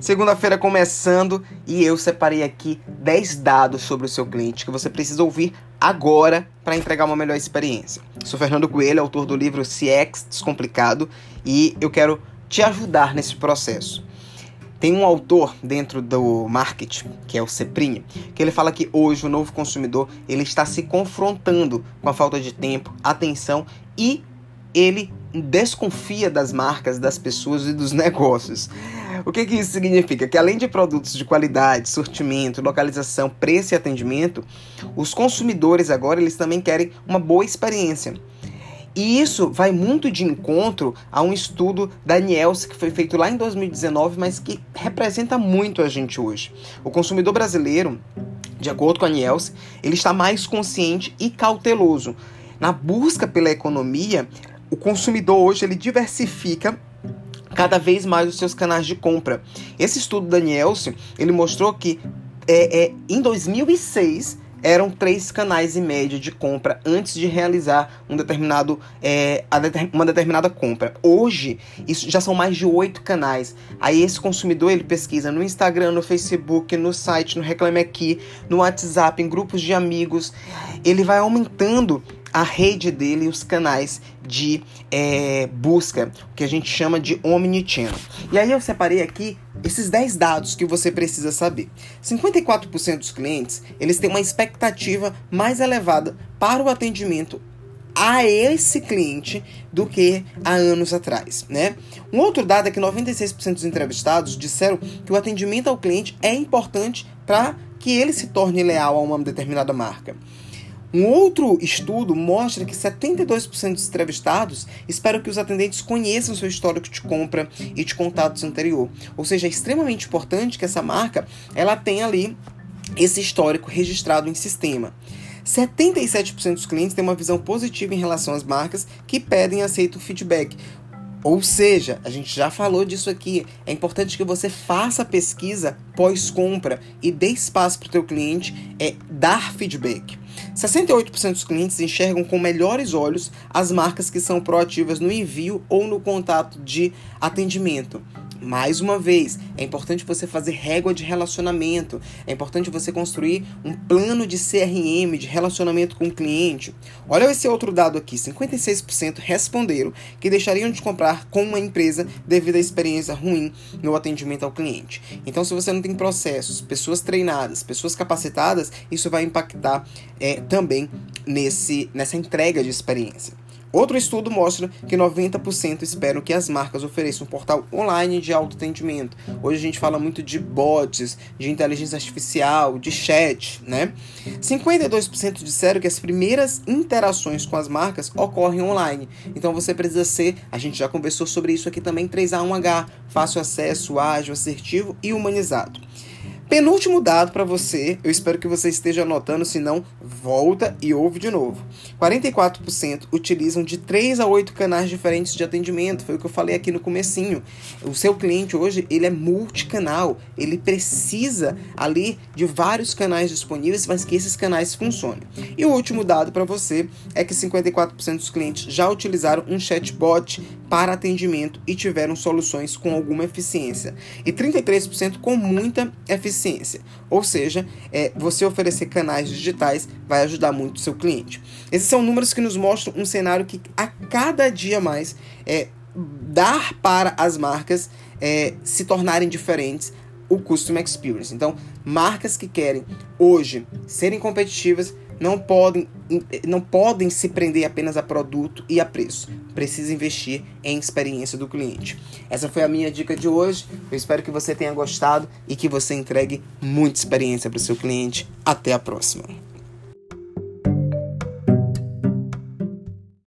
Segunda-feira começando e eu separei aqui 10 dados sobre o seu cliente que você precisa ouvir agora para entregar uma melhor experiência. Sou Fernando Coelho, autor do livro CX Descomplicado e eu quero te ajudar nesse processo. Tem um autor dentro do marketing, que é o Ceprinha, que ele fala que hoje o novo consumidor ele está se confrontando com a falta de tempo, atenção e ele desconfia das marcas, das pessoas e dos negócios. O que, que isso significa? Que além de produtos de qualidade, sortimento, localização, preço e atendimento, os consumidores agora eles também querem uma boa experiência. E isso vai muito de encontro a um estudo da Nielsen que foi feito lá em 2019, mas que representa muito a gente hoje. O consumidor brasileiro, de acordo com a Nielsen, ele está mais consciente e cauteloso. Na busca pela economia, o consumidor hoje ele diversifica cada vez mais os seus canais de compra. Esse estudo da Nielsen, ele mostrou que é, é, em 2006 eram três canais em média de compra antes de realizar um determinado, é, uma determinada compra. Hoje, isso já são mais de oito canais. Aí esse consumidor ele pesquisa no Instagram, no Facebook, no site, no Reclame Aqui, no WhatsApp, em grupos de amigos. Ele vai aumentando a rede dele e os canais de é, busca, que a gente chama de omnichannel. E aí eu separei aqui esses 10 dados que você precisa saber. 54% dos clientes, eles têm uma expectativa mais elevada para o atendimento a esse cliente do que há anos atrás, né? Um outro dado é que 96% dos entrevistados disseram que o atendimento ao cliente é importante para que ele se torne leal a uma determinada marca. Um outro estudo mostra que 72% dos entrevistados esperam que os atendentes conheçam seu histórico de compra e de contatos anterior. Ou seja, é extremamente importante que essa marca ela tenha ali esse histórico registrado em sistema. 77% dos clientes têm uma visão positiva em relação às marcas que pedem e aceitam feedback. Ou seja, a gente já falou disso aqui. É importante que você faça pesquisa pós-compra e dê espaço para o teu cliente é, dar feedback. 68% dos clientes enxergam com melhores olhos as marcas que são proativas no envio ou no contato de atendimento. Mais uma vez, é importante você fazer régua de relacionamento, é importante você construir um plano de CRM, de relacionamento com o cliente. Olha esse outro dado aqui: 56% responderam que deixariam de comprar com uma empresa devido à experiência ruim no atendimento ao cliente. Então, se você não tem processos, pessoas treinadas, pessoas capacitadas, isso vai impactar é, também nesse, nessa entrega de experiência. Outro estudo mostra que 90% esperam que as marcas ofereçam um portal online de autoatendimento. Hoje a gente fala muito de bots, de inteligência artificial, de chat, né? 52% disseram que as primeiras interações com as marcas ocorrem online. Então você precisa ser, a gente já conversou sobre isso aqui também, 3A1H, fácil acesso, ágil, assertivo e humanizado. Penúltimo dado para você, eu espero que você esteja anotando, se não, volta e ouve de novo. 44% utilizam de 3 a 8 canais diferentes de atendimento, foi o que eu falei aqui no comecinho. O seu cliente hoje, ele é multicanal, ele precisa ali de vários canais disponíveis, mas que esses canais funcionem. E o último dado para você é que 54% dos clientes já utilizaram um chatbot para atendimento e tiveram soluções com alguma eficiência. E 33% com muita eficiência. Ou seja, é, você oferecer canais digitais vai ajudar muito o seu cliente. Esses são números que nos mostram um cenário que a cada dia mais é dar para as marcas é, se tornarem diferentes o Customer Experience. Então, marcas que querem hoje serem competitivas não podem, não podem se prender apenas a produto e a preço. Precisa investir em experiência do cliente. Essa foi a minha dica de hoje. Eu espero que você tenha gostado e que você entregue muita experiência para o seu cliente. Até a próxima.